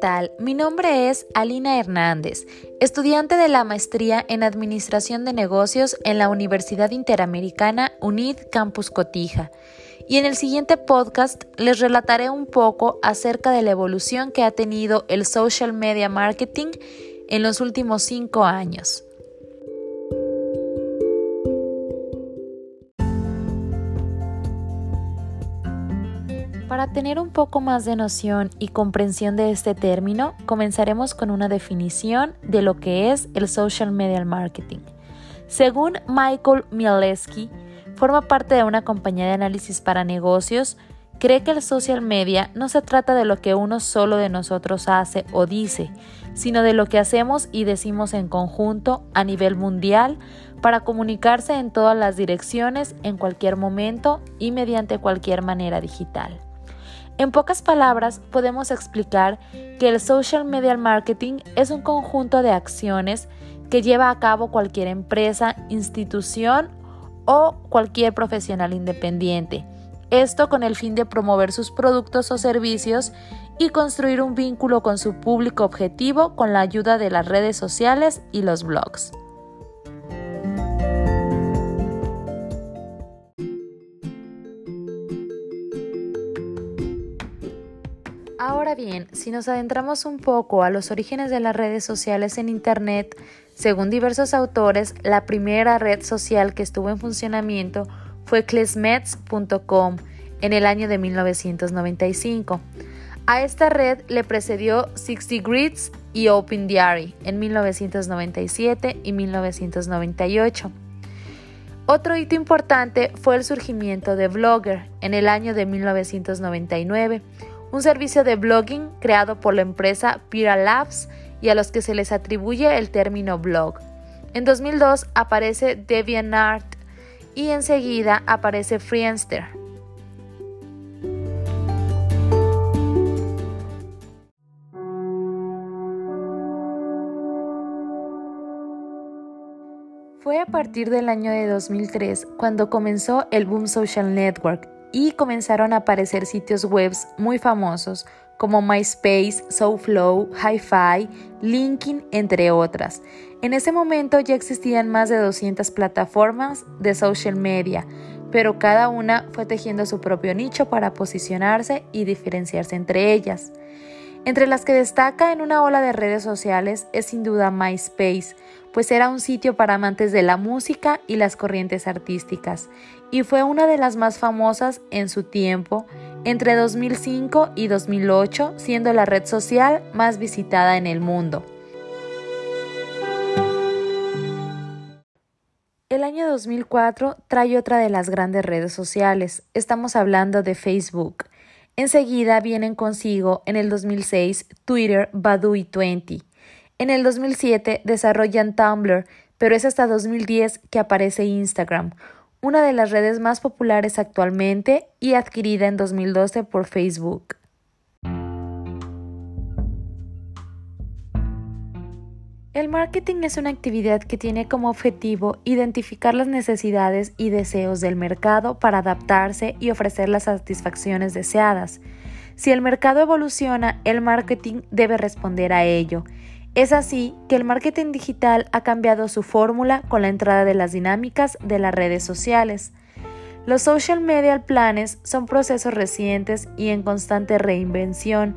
tal? Mi nombre es Alina Hernández, estudiante de la maestría en Administración de Negocios en la Universidad Interamericana UNID Campus Cotija. Y en el siguiente podcast les relataré un poco acerca de la evolución que ha tenido el social media marketing en los últimos cinco años. Para tener un poco más de noción y comprensión de este término, comenzaremos con una definición de lo que es el social media marketing. Según Michael Mieleski, forma parte de una compañía de análisis para negocios, cree que el social media no se trata de lo que uno solo de nosotros hace o dice, sino de lo que hacemos y decimos en conjunto a nivel mundial para comunicarse en todas las direcciones, en cualquier momento y mediante cualquier manera digital. En pocas palabras, podemos explicar que el social media marketing es un conjunto de acciones que lleva a cabo cualquier empresa, institución o cualquier profesional independiente. Esto con el fin de promover sus productos o servicios y construir un vínculo con su público objetivo con la ayuda de las redes sociales y los blogs. Ahora bien, si nos adentramos un poco a los orígenes de las redes sociales en Internet, según diversos autores, la primera red social que estuvo en funcionamiento fue klesmets.com en el año de 1995. A esta red le precedió 60 Grids y Open Diary en 1997 y 1998. Otro hito importante fue el surgimiento de Blogger en el año de 1999 un servicio de blogging creado por la empresa Pira Labs y a los que se les atribuye el término blog. En 2002 aparece DeviantArt y enseguida aparece Friendster. Fue a partir del año de 2003 cuando comenzó el Boom Social Network y comenzaron a aparecer sitios web muy famosos como MySpace, SoFlow, HiFi, LinkedIn, entre otras. En ese momento ya existían más de 200 plataformas de social media, pero cada una fue tejiendo su propio nicho para posicionarse y diferenciarse entre ellas. Entre las que destaca en una ola de redes sociales es sin duda MySpace, pues era un sitio para amantes de la música y las corrientes artísticas, y fue una de las más famosas en su tiempo, entre 2005 y 2008, siendo la red social más visitada en el mundo. El año 2004 trae otra de las grandes redes sociales, estamos hablando de Facebook. Enseguida vienen consigo en el 2006 Twitter, Badoo y Twenty. En el 2007 desarrollan Tumblr, pero es hasta 2010 que aparece Instagram, una de las redes más populares actualmente y adquirida en 2012 por Facebook. El marketing es una actividad que tiene como objetivo identificar las necesidades y deseos del mercado para adaptarse y ofrecer las satisfacciones deseadas. Si el mercado evoluciona, el marketing debe responder a ello. Es así que el marketing digital ha cambiado su fórmula con la entrada de las dinámicas de las redes sociales. Los social media planes son procesos recientes y en constante reinvención.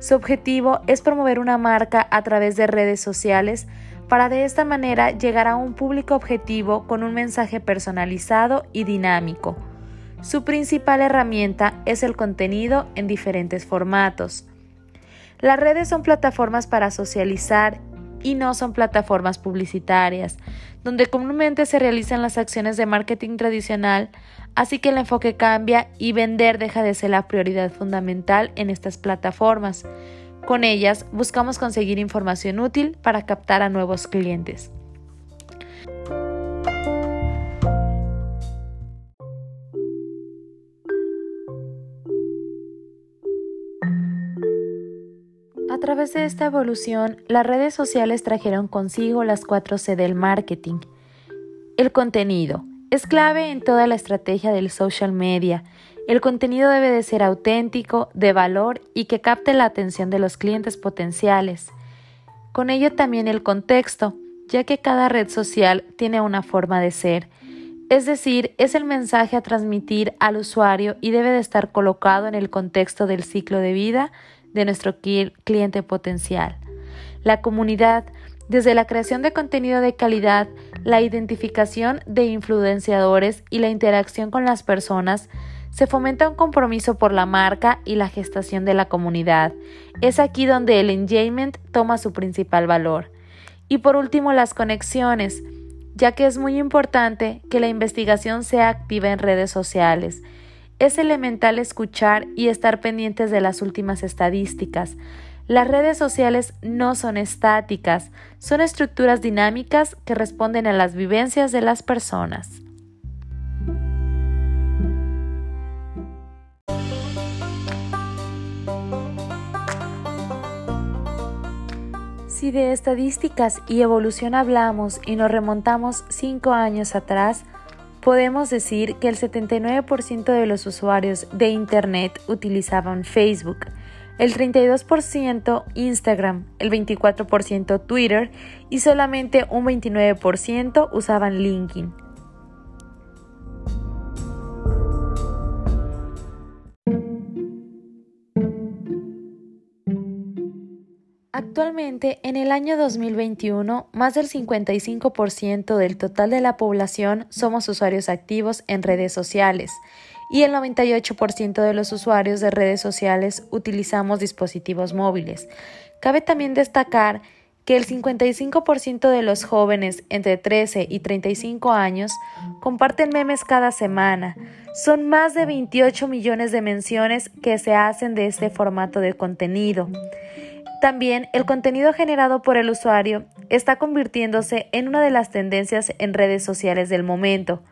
Su objetivo es promover una marca a través de redes sociales para de esta manera llegar a un público objetivo con un mensaje personalizado y dinámico. Su principal herramienta es el contenido en diferentes formatos. Las redes son plataformas para socializar y no son plataformas publicitarias, donde comúnmente se realizan las acciones de marketing tradicional, así que el enfoque cambia y vender deja de ser la prioridad fundamental en estas plataformas. Con ellas buscamos conseguir información útil para captar a nuevos clientes. Través de esta evolución, las redes sociales trajeron consigo las 4C del marketing. El contenido es clave en toda la estrategia del social media. El contenido debe de ser auténtico, de valor y que capte la atención de los clientes potenciales. Con ello también el contexto, ya que cada red social tiene una forma de ser, es decir, es el mensaje a transmitir al usuario y debe de estar colocado en el contexto del ciclo de vida de nuestro cliente potencial. La comunidad, desde la creación de contenido de calidad, la identificación de influenciadores y la interacción con las personas, se fomenta un compromiso por la marca y la gestación de la comunidad. Es aquí donde el engagement toma su principal valor. Y por último, las conexiones, ya que es muy importante que la investigación sea activa en redes sociales. Es elemental escuchar y estar pendientes de las últimas estadísticas. Las redes sociales no son estáticas, son estructuras dinámicas que responden a las vivencias de las personas. Si de estadísticas y evolución hablamos y nos remontamos cinco años atrás, podemos decir que el 79% de los usuarios de Internet utilizaban Facebook, el 32% Instagram, el 24% Twitter y solamente un 29% usaban LinkedIn. Actualmente, en el año 2021, más del 55% del total de la población somos usuarios activos en redes sociales y el 98% de los usuarios de redes sociales utilizamos dispositivos móviles. Cabe también destacar que el 55% de los jóvenes entre 13 y 35 años comparten memes cada semana. Son más de 28 millones de menciones que se hacen de este formato de contenido. También el contenido generado por el usuario está convirtiéndose en una de las tendencias en redes sociales del momento.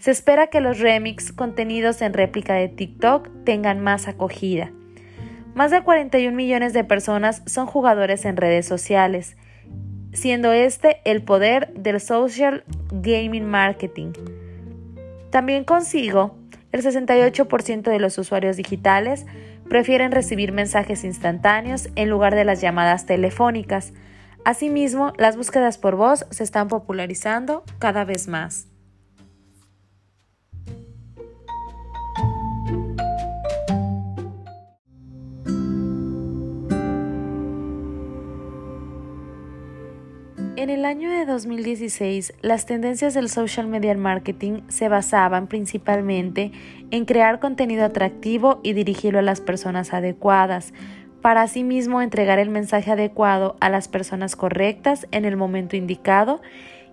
Se espera que los remix contenidos en réplica de TikTok tengan más acogida. Más de 41 millones de personas son jugadores en redes sociales, siendo este el poder del social gaming marketing. También consigo, el 68% de los usuarios digitales prefieren recibir mensajes instantáneos en lugar de las llamadas telefónicas. Asimismo, las búsquedas por voz se están popularizando cada vez más. En el año de 2016, las tendencias del social media marketing se basaban principalmente en crear contenido atractivo y dirigirlo a las personas adecuadas, para asimismo entregar el mensaje adecuado a las personas correctas en el momento indicado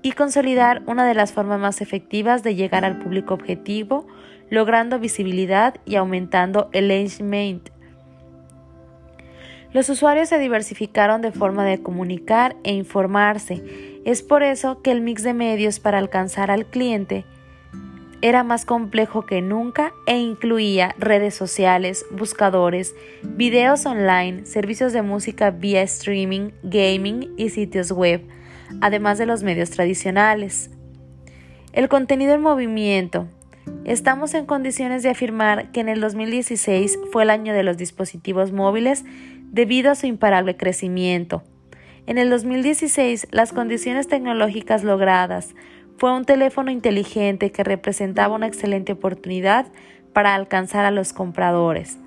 y consolidar una de las formas más efectivas de llegar al público objetivo, logrando visibilidad y aumentando el engagement los usuarios se diversificaron de forma de comunicar e informarse. Es por eso que el mix de medios para alcanzar al cliente era más complejo que nunca e incluía redes sociales, buscadores, videos online, servicios de música vía streaming, gaming y sitios web, además de los medios tradicionales. El contenido en movimiento. Estamos en condiciones de afirmar que en el 2016 fue el año de los dispositivos móviles debido a su imparable crecimiento. En el 2016, las condiciones tecnológicas logradas fue un teléfono inteligente que representaba una excelente oportunidad para alcanzar a los compradores.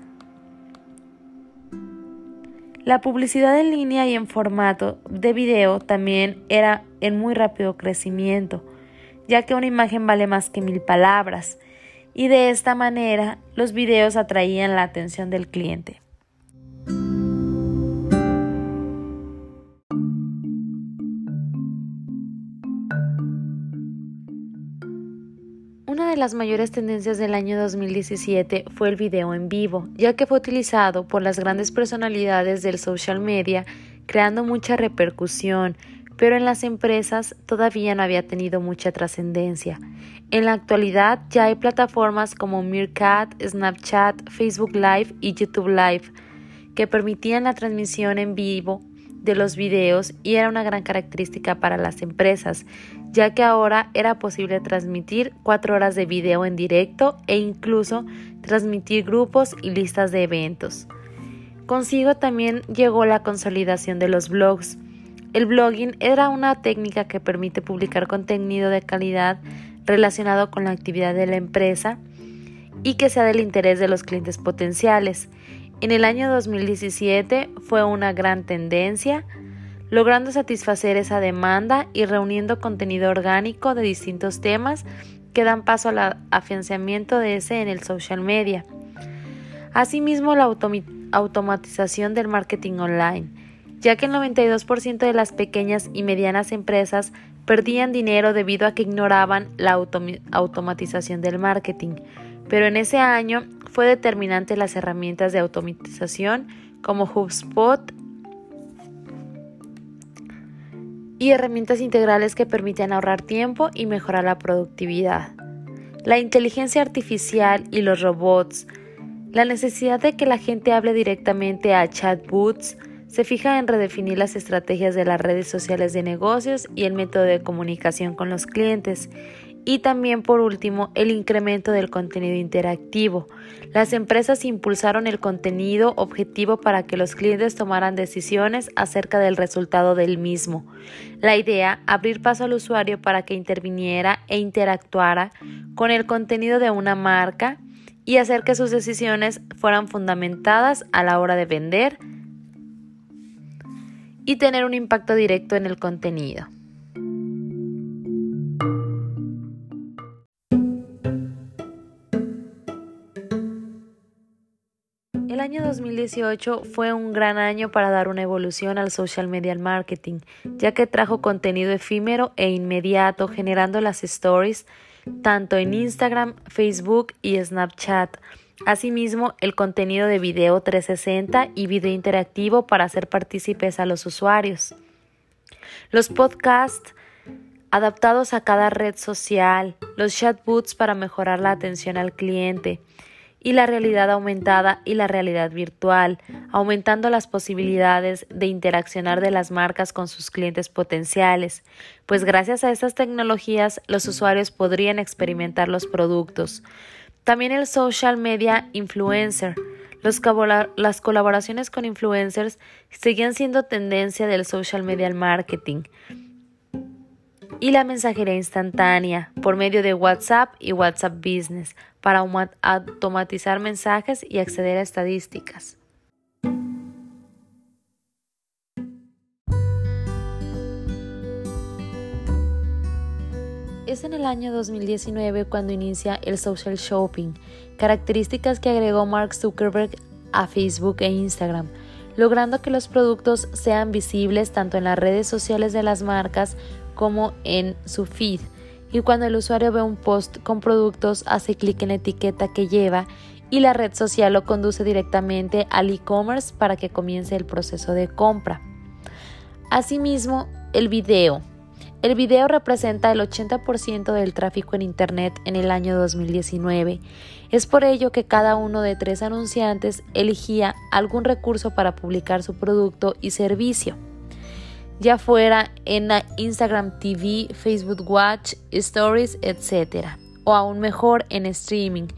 La publicidad en línea y en formato de video también era en muy rápido crecimiento, ya que una imagen vale más que mil palabras, y de esta manera los videos atraían la atención del cliente. De las mayores tendencias del año 2017 fue el video en vivo, ya que fue utilizado por las grandes personalidades del social media, creando mucha repercusión, pero en las empresas todavía no había tenido mucha trascendencia. En la actualidad ya hay plataformas como Meerkat, Snapchat, Facebook Live y YouTube Live que permitían la transmisión en vivo de los videos y era una gran característica para las empresas, ya que ahora era posible transmitir cuatro horas de video en directo e incluso transmitir grupos y listas de eventos. Consigo también llegó la consolidación de los blogs. El blogging era una técnica que permite publicar contenido de calidad relacionado con la actividad de la empresa y que sea del interés de los clientes potenciales. En el año 2017 fue una gran tendencia, logrando satisfacer esa demanda y reuniendo contenido orgánico de distintos temas que dan paso al afianzamiento de ese en el social media. Asimismo, la automatización del marketing online, ya que el 92% de las pequeñas y medianas empresas perdían dinero debido a que ignoraban la automatización del marketing. Pero en ese año fue determinante las herramientas de automatización como HubSpot y herramientas integrales que permiten ahorrar tiempo y mejorar la productividad. La inteligencia artificial y los robots, la necesidad de que la gente hable directamente a chatbots, se fija en redefinir las estrategias de las redes sociales de negocios y el método de comunicación con los clientes y también, por último, el incremento del contenido interactivo. Las empresas impulsaron el contenido objetivo para que los clientes tomaran decisiones acerca del resultado del mismo. La idea, abrir paso al usuario para que interviniera e interactuara con el contenido de una marca y hacer que sus decisiones fueran fundamentadas a la hora de vender y tener un impacto directo en el contenido. 2018 fue un gran año para dar una evolución al social media marketing, ya que trajo contenido efímero e inmediato generando las stories tanto en Instagram, Facebook y Snapchat. Asimismo, el contenido de video 360 y video interactivo para hacer partícipes a los usuarios. Los podcasts adaptados a cada red social, los chatbots para mejorar la atención al cliente, y la realidad aumentada y la realidad virtual, aumentando las posibilidades de interaccionar de las marcas con sus clientes potenciales, pues gracias a estas tecnologías los usuarios podrían experimentar los productos. También el social media influencer. las colaboraciones con influencers seguían siendo tendencia del social media marketing y la mensajería instantánea por medio de WhatsApp y WhatsApp Business para automatizar mensajes y acceder a estadísticas. Es en el año 2019 cuando inicia el social shopping, características que agregó Mark Zuckerberg a Facebook e Instagram, logrando que los productos sean visibles tanto en las redes sociales de las marcas como en su feed. Y cuando el usuario ve un post con productos, hace clic en la etiqueta que lleva y la red social lo conduce directamente al e-commerce para que comience el proceso de compra. Asimismo, el video. El video representa el 80% del tráfico en Internet en el año 2019. Es por ello que cada uno de tres anunciantes elegía algún recurso para publicar su producto y servicio ya fuera en Instagram TV, Facebook Watch, Stories, etc. O aún mejor en streaming,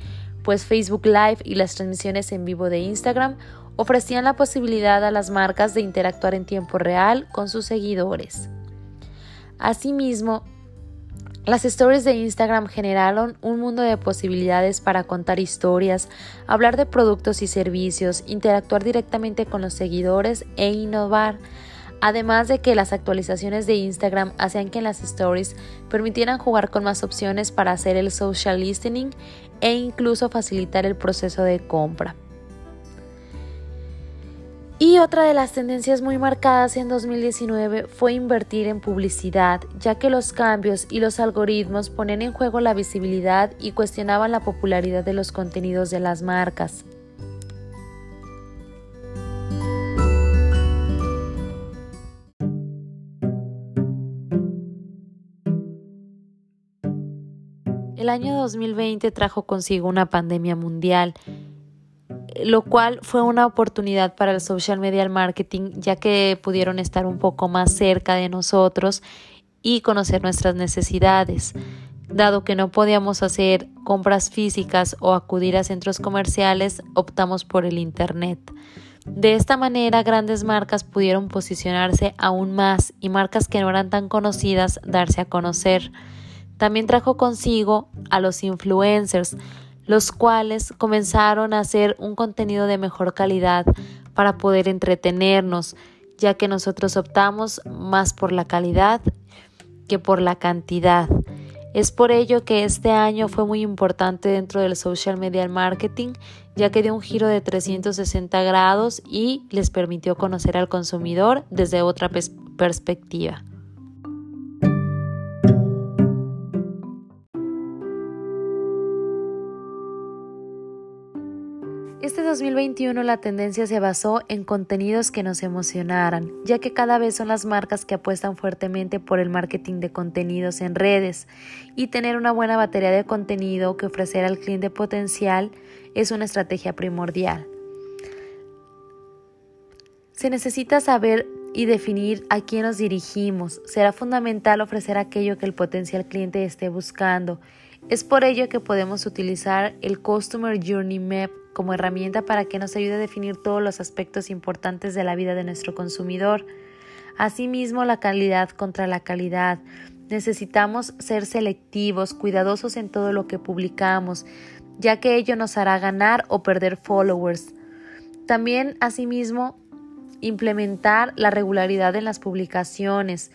pues Facebook Live y las transmisiones en vivo de Instagram ofrecían la posibilidad a las marcas de interactuar en tiempo real con sus seguidores. Asimismo, las stories de Instagram generaron un mundo de posibilidades para contar historias, hablar de productos y servicios, interactuar directamente con los seguidores e innovar Además de que las actualizaciones de Instagram hacían que las stories permitieran jugar con más opciones para hacer el social listening e incluso facilitar el proceso de compra. Y otra de las tendencias muy marcadas en 2019 fue invertir en publicidad, ya que los cambios y los algoritmos ponen en juego la visibilidad y cuestionaban la popularidad de los contenidos de las marcas. El año 2020 trajo consigo una pandemia mundial. lo cual fue una oportunidad para el social media marketing ya que pudieron estar un poco más cerca de nosotros y conocer nuestras necesidades. Dado que no podíamos hacer compras físicas o acudir a centros comerciales, optamos por el Internet. De esta manera, grandes marcas pudieron posicionarse aún más y marcas que no eran tan conocidas darse a conocer. También trajo consigo a los influencers, los cuales comenzaron a hacer un contenido de mejor calidad para poder entretenernos, ya que nosotros optamos más por la calidad que por la cantidad. Es por ello que este año fue muy importante dentro del social media marketing, ya que dio un giro de 360 grados y les permitió conocer al consumidor desde otra perspectiva. 2021 la tendencia se basó en contenidos que nos emocionaran, ya que cada vez son las marcas que apuestan fuertemente por el marketing de contenidos en redes y tener una buena batería de contenido que ofrecer al cliente potencial es una estrategia primordial. Se necesita saber y definir a quién nos dirigimos. Será fundamental ofrecer aquello que el potencial cliente esté buscando. Es por ello que podemos utilizar el Customer Journey Map como herramienta para que nos ayude a definir todos los aspectos importantes de la vida de nuestro consumidor. Asimismo, la calidad contra la calidad. Necesitamos ser selectivos, cuidadosos en todo lo que publicamos, ya que ello nos hará ganar o perder followers. También, asimismo, implementar la regularidad en las publicaciones,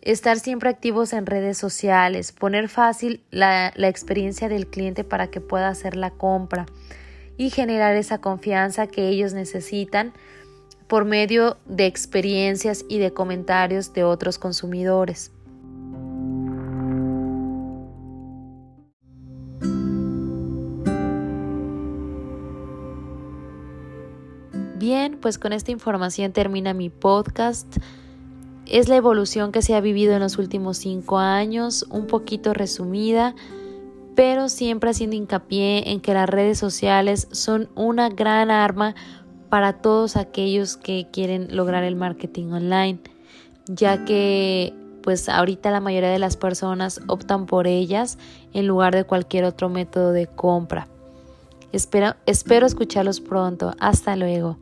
estar siempre activos en redes sociales, poner fácil la, experiencia del cliente para que pueda hacer la compra y generar esa confianza que ellos necesitan por medio de experiencias y de comentarios de otros consumidores. Bien, pues con esta información termina mi podcast. Es la evolución que se ha vivido en los últimos cinco años, un poquito resumida pero siempre haciendo hincapié en que las redes sociales son una gran arma para todos aquellos que quieren lograr el marketing online, ya que pues ahorita la mayoría de las personas optan por ellas en lugar de cualquier otro método de compra. Espero, espero escucharlos pronto. Hasta luego.